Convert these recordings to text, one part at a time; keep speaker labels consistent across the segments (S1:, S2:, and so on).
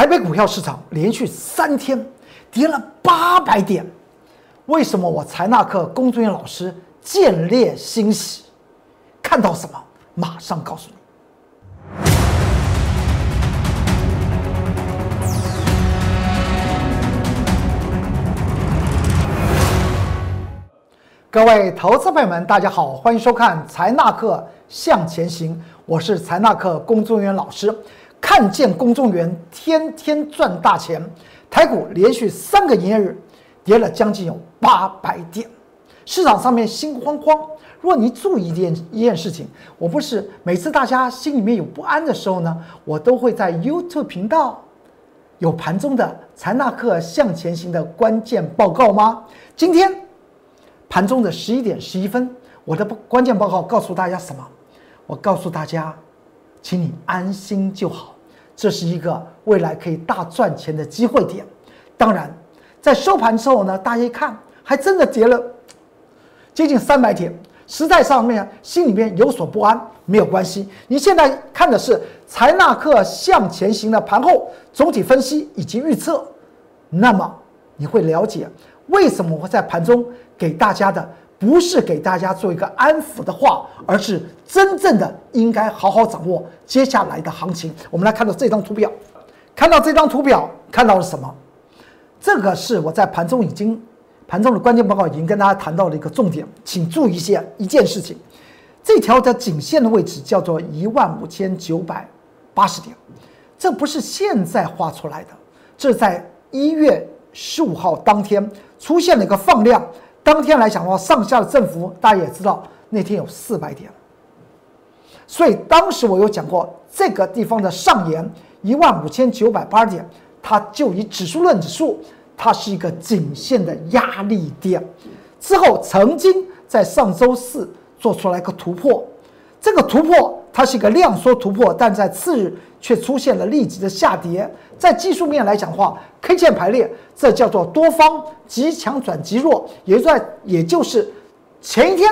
S1: 台北股票市场连续三天跌了八百点，为什么我财纳克龚俊元老师见猎欣喜？看到什么？马上告诉你。各位投资朋友们，大家好，欢迎收看财纳克向前行，我是财纳克龚俊元老师。看见公众员天天赚大钱，台股连续三个营业日跌了将近有八百点，市场上面心慌慌。如果你注意一件一件事情，我不是每次大家心里面有不安的时候呢，我都会在 YouTube 频道有盘中的财纳克向前行的关键报告吗？今天盘中的十一点十一分，我的关键报告告诉大家什么？我告诉大家。请你安心就好，这是一个未来可以大赚钱的机会点。当然，在收盘之后呢，大家一看，还真的跌了接近三百点，实在上面心里面有所不安，没有关系。你现在看的是财纳克向前行的盘后总体分析以及预测，那么你会了解为什么会在盘中给大家的。不是给大家做一个安抚的话，而是真正的应该好好掌握接下来的行情。我们来看到这张图表，看到这张图表看到了什么？这个是我在盘中已经盘中的关键报告已经跟大家谈到了一个重点，请注意一下一件事情，这条的颈线的位置叫做一万五千九百八十点，这不是现在画出来的，这在一月十五号当天出现了一个放量。当天来讲的话，上下的振幅大家也知道，那天有四百点，所以当时我有讲过，这个地方的上沿一万五千九百八十点，它就以指数论指数，它是一个颈线的压力点。之后曾经在上周四做出来一个突破，这个突破它是一个量缩突破，但在次日却出现了立即的下跌。在技术面来讲的话，K 线排列，这叫做多方极强转极弱，也在也就是前一天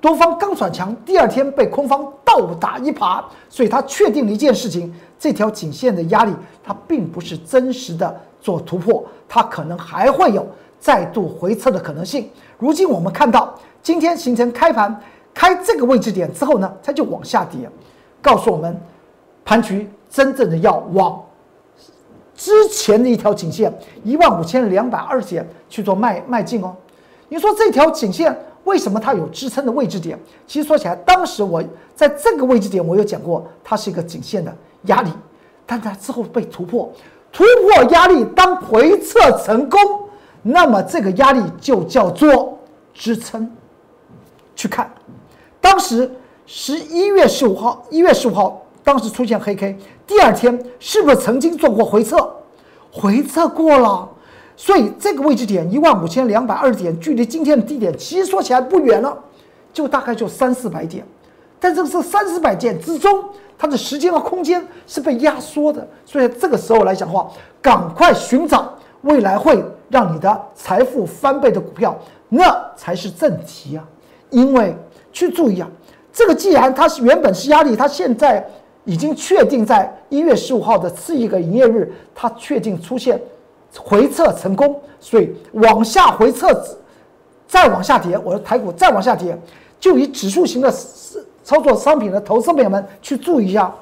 S1: 多方刚转强，第二天被空方倒打一耙，所以它确定了一件事情：这条颈线的压力它并不是真实的做突破，它可能还会有再度回撤的可能性。如今我们看到今天形成开盘开这个位置点之后呢，它就往下跌，告诉我们盘局真正的要往。之前的一条颈线一万五千两百二十点去做迈迈进哦，你说这条颈线为什么它有支撑的位置点？其实说起来，当时我在这个位置点我有讲过，它是一个颈线的压力，但它之后被突破，突破压力当回撤成功，那么这个压力就叫做支撑。去看，当时十一月十五号，一月十五号。当时出现黑 K，第二天是不是曾经做过回撤？回撤过了，所以这个位置点一万五千两百二十点，距离今天的低点其实说起来不远了，就大概就三四百点。但这个是三四百点之中，它的时间和空间是被压缩的，所以这个时候来讲的话，赶快寻找未来会让你的财富翻倍的股票，那才是正题啊！因为去注意啊，这个既然它是原本是压力，它现在。已经确定在一月十五号的次一个营业日，它确定出现回撤成功，所以往下回撤，再往下跌，我的台股再往下跌，就以指数型的操作商品的投资朋友们去注意一下，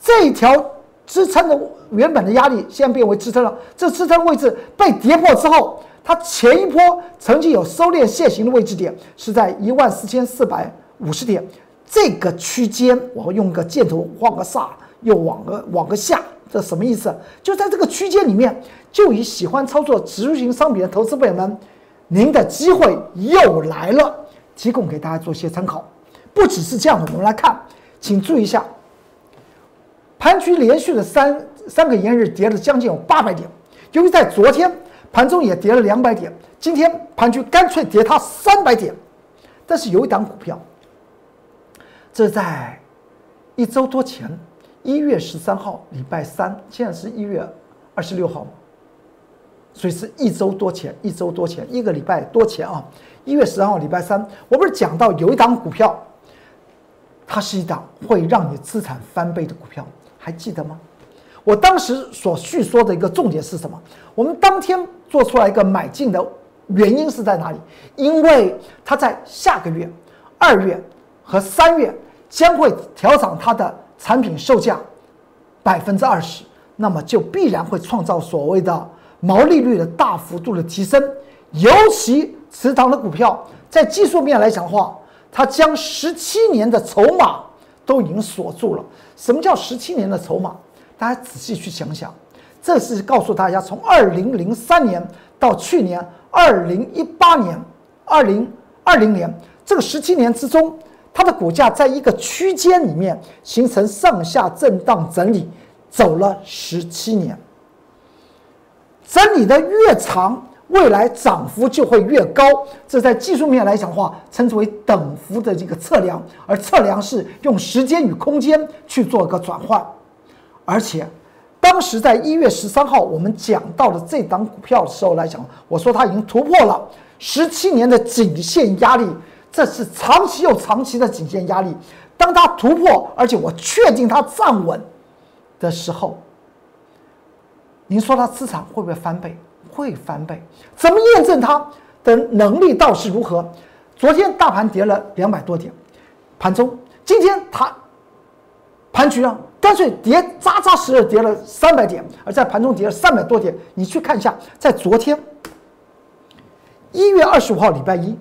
S1: 这一条支撑的原本的压力现在变为支撑了，这支撑位置被跌破之后，它前一波曾经有收敛楔形的位置点是在一万四千四百五十点。这个区间，我用个箭头画个煞，又往个往个下，这什么意思？就在这个区间里面，就以喜欢操作指数型商品的投资朋友们，您的机会又来了，提供给大家做些参考。不只是这样的，我们来看，请注意一下，盘局连续的三三个营日跌了将近有八百点，由于在昨天盘中也跌了两百点，今天盘局干脆跌它三百点，但是有一档股票。这在一周多前，一月十三号，礼拜三，现在是一月二十六号所以是一周多前，一周多前，一个礼拜多前啊！一月十三号，礼拜三，我不是讲到有一档股票，它是一档会让你资产翻倍的股票，还记得吗？我当时所叙说的一个重点是什么？我们当天做出来一个买进的原因是在哪里？因为它在下个月二月和三月将会调涨它的产品售价百分之二十，那么就必然会创造所谓的毛利率的大幅度的提升。尤其持仓的股票，在技术面来讲的话，它将十七年的筹码都已经锁住了。什么叫十七年的筹码？大家仔细去想想，这是告诉大家，从二零零三年到去年二零一八年、二零二零年这个十七年之中，它的股价在一个区间里面形成上下震荡整理，走了十七年。整理的越长，未来涨幅就会越高。这在技术面来讲的话，称之为等幅的这个测量，而测量是用时间与空间去做个转换。而且，当时在一月十三号我们讲到的这档股票的时候来讲，我说它已经突破了十七年的颈线压力，这是长期又长期的颈线压力。当它突破，而且我确定它站稳的时候，您说它资产会不会翻倍？会翻倍。怎么验证它的能力到是如何？昨天大盘跌了两百多点，盘中，今天它盘局啊。干脆跌扎扎实实跌了三百点，而在盘中跌了三百多点。你去看一下，在昨天一月二十五号礼拜一，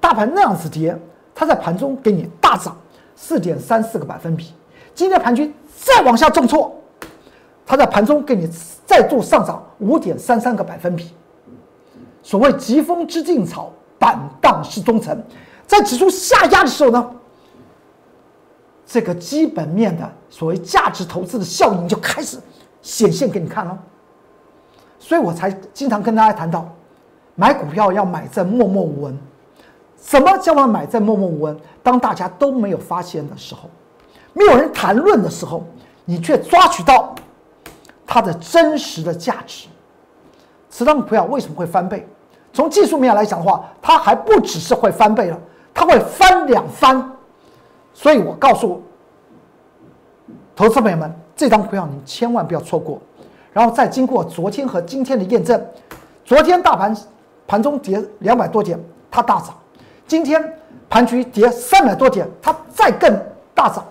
S1: 大盘那样子跌，它在盘中给你大涨四点三四个百分比。今天盘局再往下重挫，它在盘中给你再度上涨五点三三个百分比。所谓疾风知劲草，板荡是忠臣。在指数下压的时候呢？这个基本面的所谓价值投资的效应就开始显现给你看了，所以我才经常跟大家谈到，买股票要买在默默无闻。什么叫做买在默默无闻？当大家都没有发现的时候，没有人谈论的时候，你却抓取到它的真实的价值。此档股票为什么会翻倍？从技术面来讲的话，它还不只是会翻倍了，它会翻两番。所以我告诉投资朋友们，这张股票你千万不要错过。然后再经过昨天和今天的验证，昨天大盘盘中跌两百多点，它大涨；今天盘局跌三百多点，它再更大涨，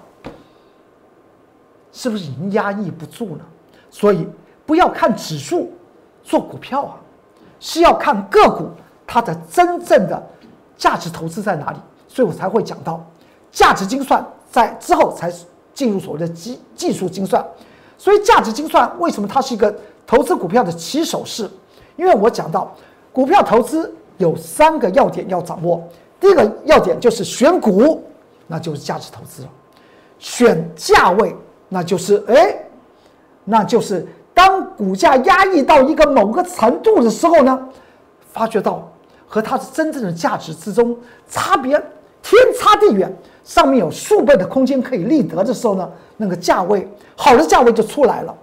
S1: 是不是已经压抑不住了？所以不要看指数做股票啊，是要看个股它的真正的价值投资在哪里。所以我才会讲到。价值精算在之后才进入所谓的技技术精算，所以价值精算为什么它是一个投资股票的起手式？因为我讲到股票投资有三个要点要掌握，第一个要点就是选股，那就是价值投资了；选价位，那就是哎，那就是当股价压抑到一个某个程度的时候呢，发觉到和它的真正的价值之中差别天差地远。上面有数倍的空间可以立得的时候呢，那个价位好的价位就出来了。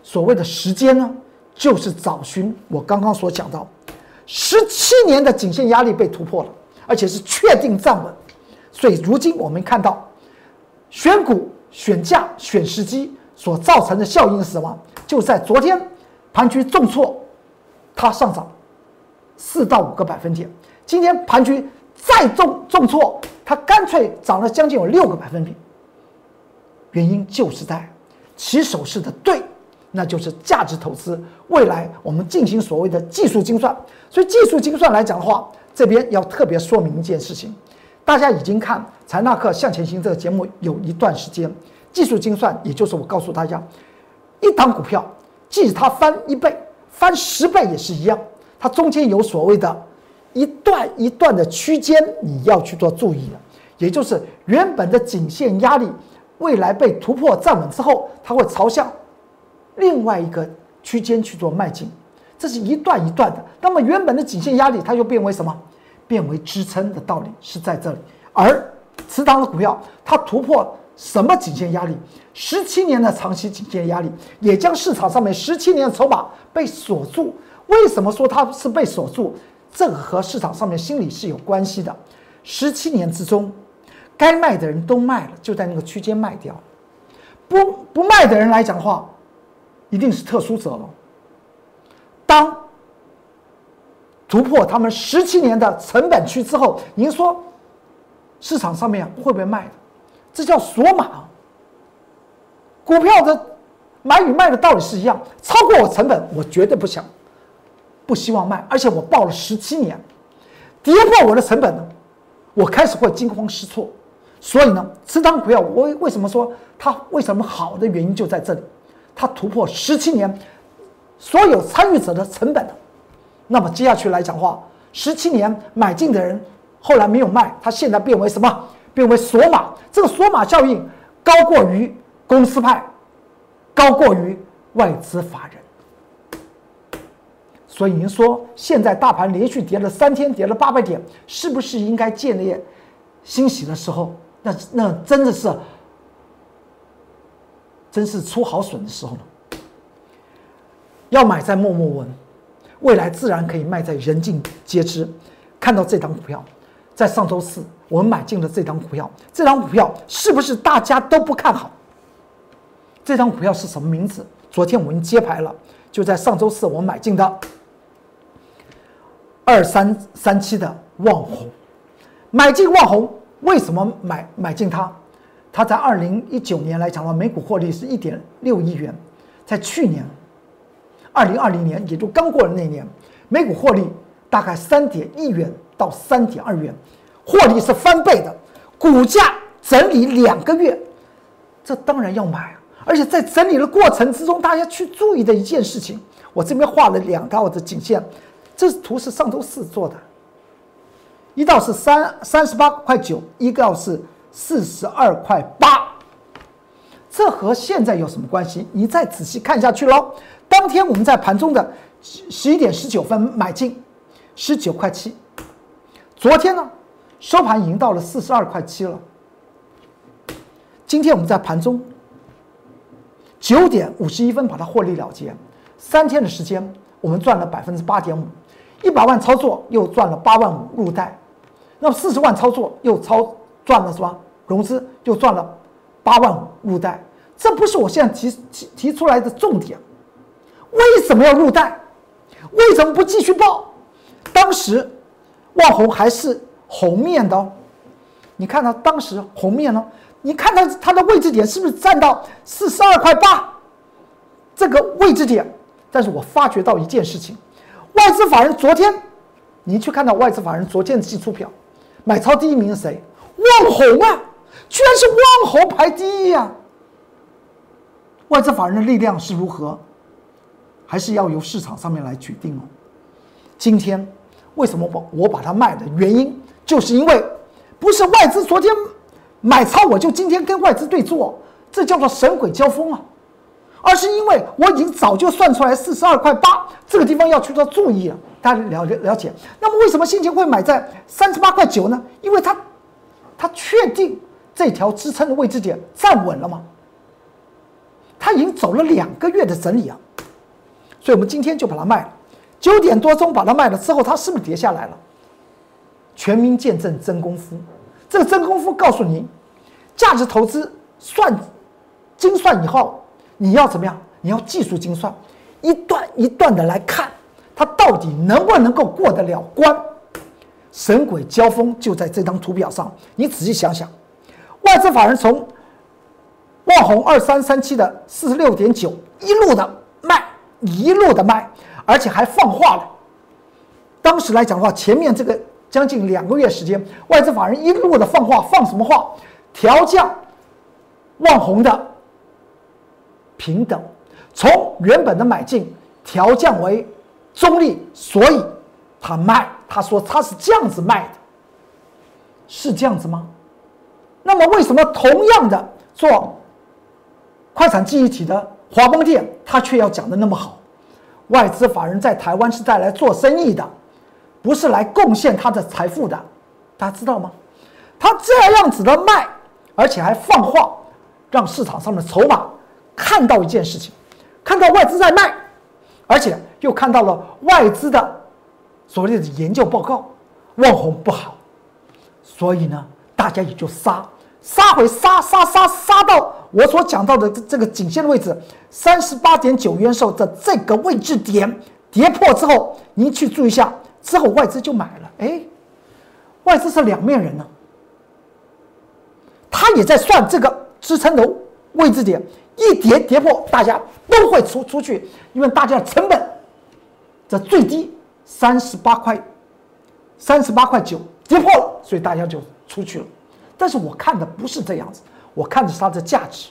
S1: 所谓的时间呢，就是找寻我刚刚所讲到，十七年的颈线压力被突破了，而且是确定站稳。所以如今我们看到，选股、选价、选时机所造成的效应是什么？就在昨天盘局重挫，它上涨四到五个百分点。今天盘局再重重挫。它干脆涨了将近有六个百分点，原因就是在起手式的对，那就是价值投资。未来我们进行所谓的技术精算，所以技术精算来讲的话，这边要特别说明一件事情：大家已经看《财纳克向前行》这个节目有一段时间，技术精算也就是我告诉大家，一档股票即使它翻一倍、翻十倍也是一样，它中间有所谓的。一段一段的区间，你要去做注意了，也就是原本的颈线压力，未来被突破站稳之后，它会朝向另外一个区间去做迈进，这是一段一段的。那么原本的颈线压力，它就变为什么？变为支撑的道理是在这里。而持仓的股票，它突破什么颈线压力？十七年的长期颈线压力，也将市场上面十七年的筹码被锁住。为什么说它是被锁住？这个和市场上面心理是有关系的。十七年之中，该卖的人都卖了，就在那个区间卖掉。不不卖的人来讲的话，一定是特殊者了。当突破他们十七年的成本区之后，您说市场上面会不会卖的？这叫锁码。股票的买与卖的道理是一样，超过我成本，我绝对不想、不希望卖，而且我报了十七年，跌破我的成本呢，我开始会惊慌失措。所以呢，持仓股票我为什么说它为什么好的原因就在这里，它突破十七年所有参与者的成本。那么接下去来讲话，十七年买进的人后来没有卖，他现在变为什么？变为锁码。这个锁码效应高过于公司派，高过于外资法人。所以您说现在大盘连续跌了三天，跌了八百点，是不是应该建立欣喜的时候？那那真的是，真是出好损的时候了。要买在默默闻，未来自然可以卖在人尽皆知。看到这张股票，在上周四我们买进了这张股票，这张股票是不是大家都不看好？这张股票是什么名字？昨天我们揭牌了，就在上周四我们买进的二三三七的旺红，买进旺红。为什么买买进它？它在二零一九年来讲的话，每股获利是一点六亿元，在去年二零二零年，也就刚过了那年，每股获利大概三点一元到三点二元，获利是翻倍的。股价整理两个月，这当然要买啊！而且在整理的过程之中，大家去注意的一件事情，我这边画了两道的颈线，这图是上周四做的。一道是三三十八块九，一道是四十二块八，这和现在有什么关系？你再仔细看下去喽。当天我们在盘中的十一点十九分买进，十九块七。昨天呢，收盘已经到了四十二块七了。今天我们在盘中九点五十一分把它获利了结，三天的时间我们赚了百分之八点五，一百万操作又赚了八万五入袋。那么四十万操作又操赚了什么？融资就赚了八万五入袋，这不是我现在提提提出来的重点。为什么要入袋？为什么不继续报？当时万红还是红面的，你看它当时红面呢？你看它它的位置点是不是站到四十二块八这个位置点？但是我发觉到一件事情，外资法人昨天，你去看到外资法人昨天的季出票。买超第一名是谁？万宏啊，居然是旺宏排第一呀！外资法人的力量是如何？还是要由市场上面来决定哦。今天为什么我我把它卖的原因，就是因为不是外资昨天买超，我就今天跟外资对坐，这叫做神鬼交锋啊！而是因为我已经早就算出来四十二块八这个地方要去做注意了。大家了了了解，那么为什么先前会买在三十八块九呢？因为它，它确定这条支撑的位置点站稳了吗？它已经走了两个月的整理啊，所以我们今天就把它卖了。九点多钟把它卖了之后，它是不是跌下来了？全民见证真功夫，这个真功夫告诉您，价值投资算精算以后，你要怎么样？你要技术精算，一段一段的来看。它到底能不能够过得了关？神鬼交锋就在这张图表上。你仔细想想，外资法人从万红二三三七的四十六点九一路的卖，一路的卖，而且还放话了。当时来讲的话，前面这个将近两个月时间，外资法人一路的放话，放什么话？调降万红的平等，从原本的买进调降为。中立，所以他卖。他说他是这样子卖的，是这样子吗？那么为什么同样的做快产记忆体的华邦电，他却要讲的那么好？外资法人在台湾是带来做生意的，不是来贡献他的财富的，大家知道吗？他这样子的卖，而且还放话，让市场上的筹码看到一件事情，看到外资在卖。而且又看到了外资的所谓的研究报告，旺红不好，所以呢，大家也就杀，杀回杀杀杀杀到我所讲到的这这个颈线的位置，三十八点九元时候的这个位置点跌破之后，您去注意一下，之后外资就买了。哎，外资是两面人呢，他也在算这个支撑的位置点，一跌跌破，大家都会出出去，因为大家的成本在最低三十八块，三十八块九跌破了，所以大家就出去了。但是我看的不是这样子，我看的是它的价值，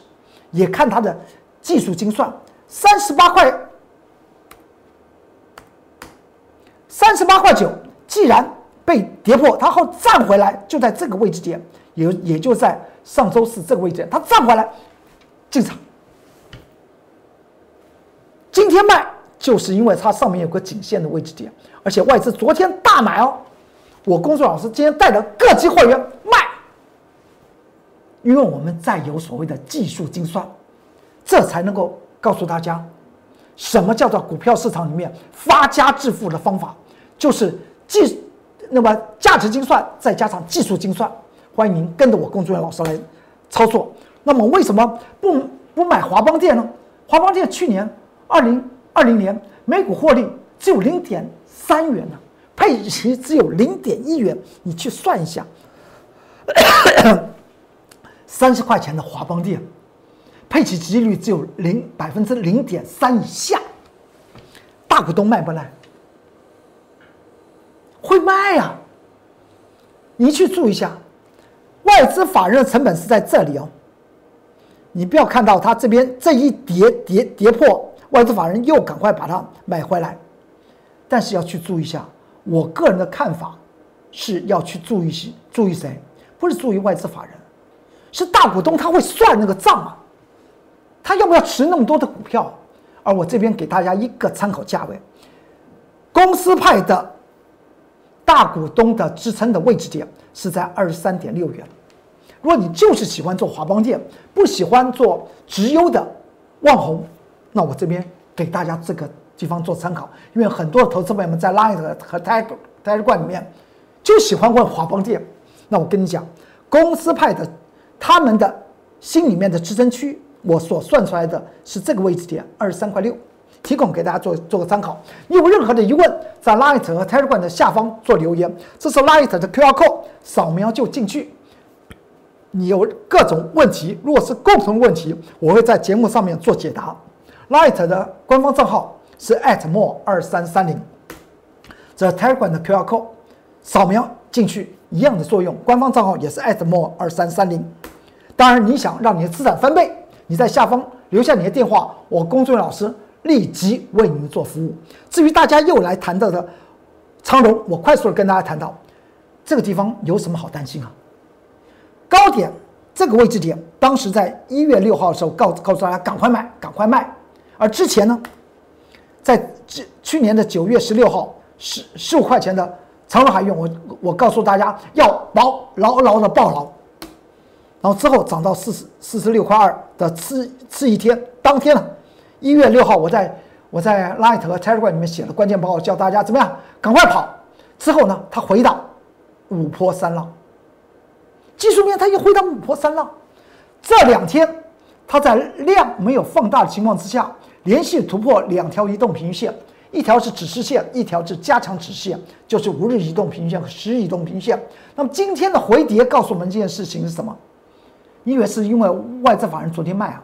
S1: 也看它的技术精算。三十八块，三十八块九，既然被跌破，它后站回来，就在这个位置点，也也就在上周四这个位置，它站回来进场。今天卖，就是因为它上面有个颈线的位置点，而且外资昨天大买哦。我公孙老师今天带着各级会员卖。因为我们在有所谓的技术精算，这才能够告诉大家，什么叫做股票市场里面发家致富的方法，就是技，那么价值精算再加上技术精算。欢迎您跟着我工作人员老师来操作。那么为什么不不买华邦电呢？华邦电去年二零二零年每股获利只有零点三元呢，配息只有零点一元，你去算一下。三十块钱的华邦电，配齐几率只有零百分之零点三以下，大股东卖不卖？会卖呀！你去注意一下，外资法人的成本是在这里哦。你不要看到它这边这一跌跌跌破，外资法人又赶快把它买回来，但是要去注意一下，我个人的看法是要去注意注意谁？不是注意外资法人。是大股东，他会算那个账啊，他要不要持那么多的股票？而我这边给大家一个参考价位，公司派的大股东的支撑的位置点是在二十三点六元。如果你就是喜欢做华邦电，不喜欢做直优的旺宏，那我这边给大家这个地方做参考，因为很多的投资朋友们在 Line 和 Tag Tag 罐里面就喜欢问华邦电。那我跟你讲，公司派的。他们的心里面的支撑区，我所算出来的是这个位置点二十三块六，提供给大家做做个参考。你有任何的疑问，在 Light 和 Telegram 的下方做留言，这是 Light 的 QR code，扫描就进去。你有各种问题，如果是共同问题，我会在节目上面做解答。Light 的官方账号是 @more 二三三零，这 Telegram 的 QR code，扫描进去一样的作用，官方账号也是 @more 二三三零。当然，你想让你的资产翻倍，你在下方留下你的电话，我工作老师立即为你们做服务。至于大家又来谈到的长荣，我快速的跟大家谈到，这个地方有什么好担心啊？高点这个位置点，当时在一月六号的时候告告诉大家赶快卖，赶快卖。而之前呢，在这去年的九月十六号十十五块钱的长荣海运，我我告诉大家要牢牢牢的抱牢。然后之后涨到四十四十六块二的次次一天，当天呢，一月六号，我在我在 Light 和 Telegram 里面写了关键报告，叫大家怎么样，赶快跑。之后呢，它回到五波三浪，技术面它又回到五波三浪。这两天，它在量没有放大的情况之下，连续突破两条移动平均线，一条是指示线，一条是加强指示线，就是五日移动平均线和十日移动平均线。那么今天的回跌告诉我们这件事情是什么？你以为是因为外资法人昨天卖啊？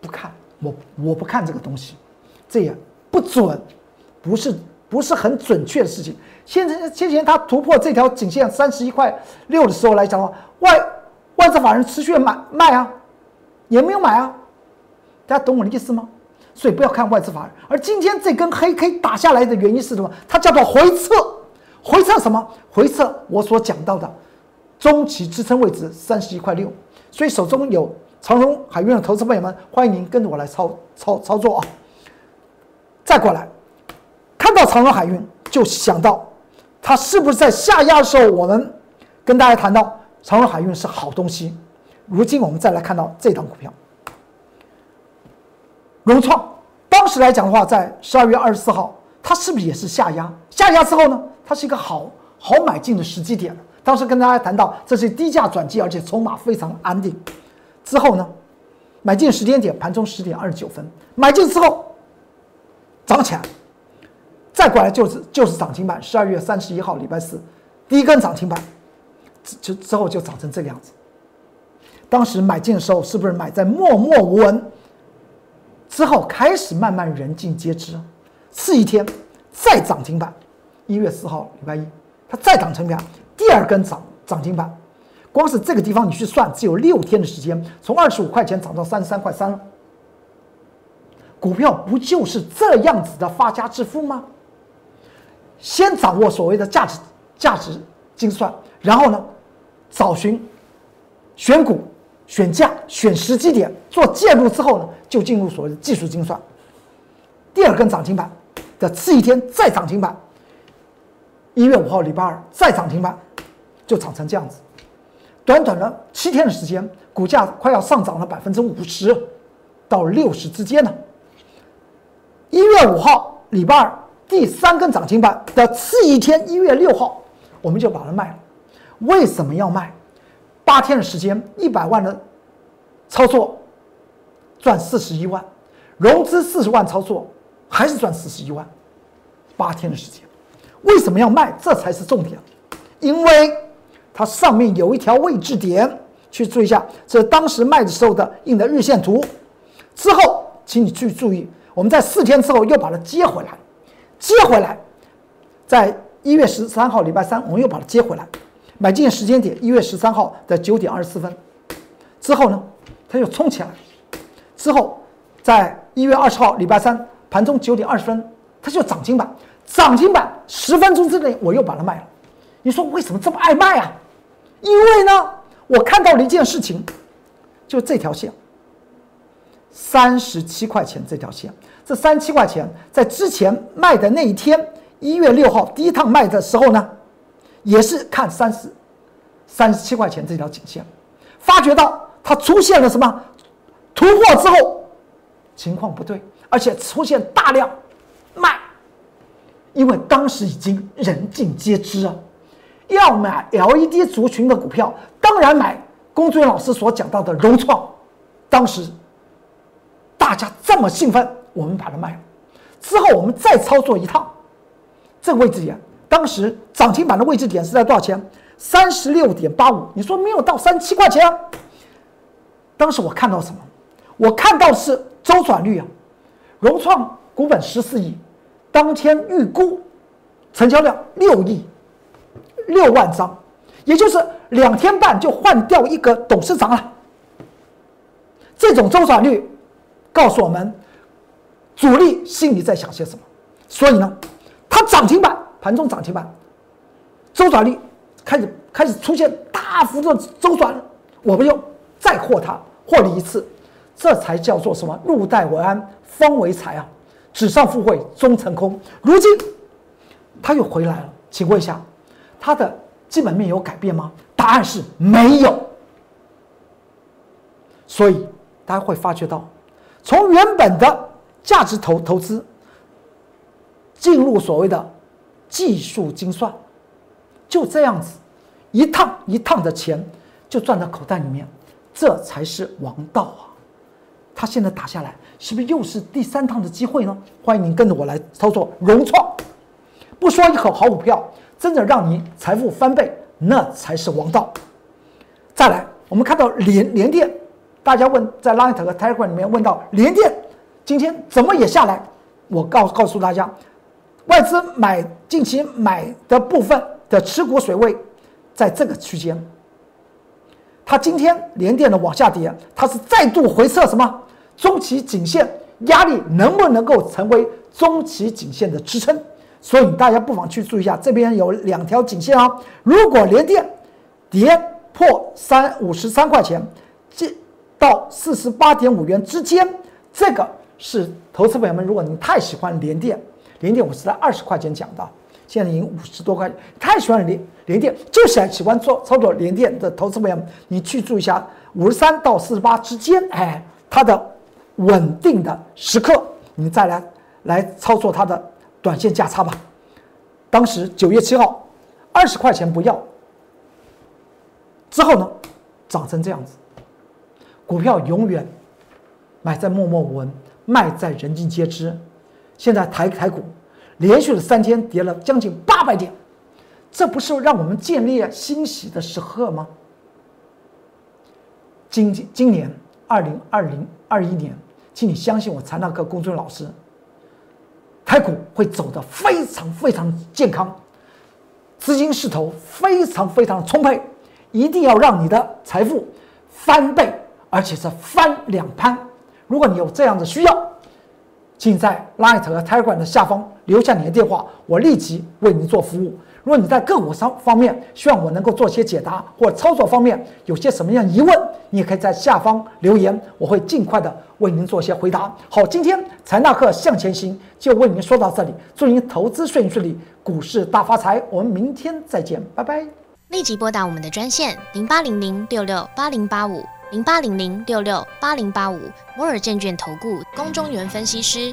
S1: 不看我，我不看这个东西，这也不准，不是不是很准确的事情。先前先前它突破这条颈线三十一块六的时候来讲的话，外外资法人持续买卖啊，也没有买啊，大家懂我的意思吗？所以不要看外资法人。而今天这根黑 K 打下来的原因是什么？它叫做回撤，回撤什么？回撤我所讲到的。中期支撑位置三十一块六，所以手中有长荣海运的投资朋友们，欢迎您跟着我来操操操作啊！再过来，看到长荣海运就想到，它是不是在下压的时候，我们跟大家谈到长荣海运是好东西。如今我们再来看到这档股票，融创，当时来讲的话，在十二月二十四号，它是不是也是下压？下压之后呢，它是一个好好买进的时机点。当时跟大家谈到，这是低价转机，而且筹码非常安定。之后呢，买进时间点盘中十点二十九分，买进之后涨起来，再过来就是就是涨停板。十二月三十一号礼拜四，第一根涨停板，之之后就涨成这个样子。当时买进的时候是不是买在默默无闻？之后开始慢慢人尽皆知，次一天再涨停板，一月四号礼拜一，它再涨停板，第二根涨涨停板。光是这个地方你去算，只有六天的时间，从二十五块钱涨到三十三块三了。股票不就是这样子的发家致富吗？先掌握所谓的价值价值精算，然后呢，找寻选股、选价、选时机点做介入之后呢，就进入所谓的技术精算。第二根涨停板的次一天再涨停板，一月五号礼拜二再涨停板，就涨成这样子。短短的七天的时间，股价快要上涨了百分之五十到六十之间呢。一月五号礼拜二第三根涨停板的次一天，一月六号我们就把它卖了。为什么要卖？八天的时间，一百万的操作赚四十一万，融资四十万操作还是赚四十一万。八天的时间，为什么要卖？这才是重点，因为。它上面有一条位置点，去注意一下，这当时卖的时候的印的日线图。之后，请你去注意，我们在四天之后又把它接回来，接回来，在一月十三号礼拜三，我们又把它接回来，买进时间点一月十三号的九点二十四分。之后呢，它又冲起来，之后在一月二十号礼拜三盘中九点二十分，它就涨停板，涨停板十分钟之内我又把它卖了。你说为什么这么爱卖啊？因为呢，我看到了一件事情，就这条线，三十七块钱这条线，这三七块钱在之前卖的那一天，一月六号第一趟卖的时候呢，也是看三十三十七块钱这条颈线，发觉到它出现了什么？突破之后，情况不对，而且出现大量卖，因为当时已经人尽皆知啊。要买 LED 族群的股票，当然买龚俊老师所讲到的融创。当时大家这么兴奋，我们把它卖了。之后我们再操作一趟，这个位置点，当时涨停板的位置点是在多少钱？三十六点八五。你说没有到三七块钱？当时我看到什么？我看到是周转率啊，融创股本十四亿，当天预估成交量六亿。六万张，也就是两天半就换掉一个董事长了。这种周转率告诉我们，主力心里在想些什么。所以呢，它涨停板盘中涨停板，周转率开始开始出现大幅度周转，我们又再获它获利一次，这才叫做什么？入袋为安，方为财啊！纸上富贵终成空。如今他又回来了，请问一下。它的基本面有改变吗？答案是没有。所以大家会发觉到，从原本的价值投投资，进入所谓的技术精算，就这样子，一趟一趟的钱就赚到口袋里面，这才是王道啊！他现在打下来，是不是又是第三趟的机会呢？欢迎您跟着我来操作融创，不说一口好股票。真的让你财富翻倍，那才是王道。再来，我们看到联联电，大家问在 Line 和 Telegram 里面问到联电今天怎么也下来？我告告诉大家，外资买近期买的部分的持股水位在这个区间。它今天连电的往下跌，它是再度回撤什么中期颈线压力，能不能够成为中期颈线的支撑？所以大家不妨去注意一下，这边有两条颈线啊。如果连电跌破三五十三块钱，这到四十八点五元之间，这个是投资朋友们，如果你太喜欢连电，连电我是在二十块钱讲的，现在已经五十多块，太喜欢连连电，就是喜欢做操作连电的投资朋友们，你去注意一下五十三到四十八之间，哎，它的稳定的时刻，你再来来操作它的。短线价差吧，当时九月七号，二十块钱不要，之后呢，涨成这样子，股票永远买在默默无闻，卖在人尽皆知。现在台台股连续了三天跌了将近八百点，这不是让我们建立欣喜的时刻吗？今今年二零二零二一年，请你相信我，财纳课公孙老师，台股会走得非常非常健康，资金势头非常非常充沛，一定要让你的财富翻倍，而且是翻两番。如果你有这样的需要，请在 Light 和 Telegram 的下方留下你的电话，我立即为您做服务。如果你在个股上方面希望我能够做些解答，或操作方面有些什么样疑问，你也可以在下方留言，我会尽快的为您做些回答。好，今天财纳克向前行就为您说到这里，祝您投资顺顺利，股市大发财。我们明天再见，拜拜。
S2: 立即拨打我们的专线零八零零六六八零八五零八零零六六八零八五摩尔证券投顾公中原分析师。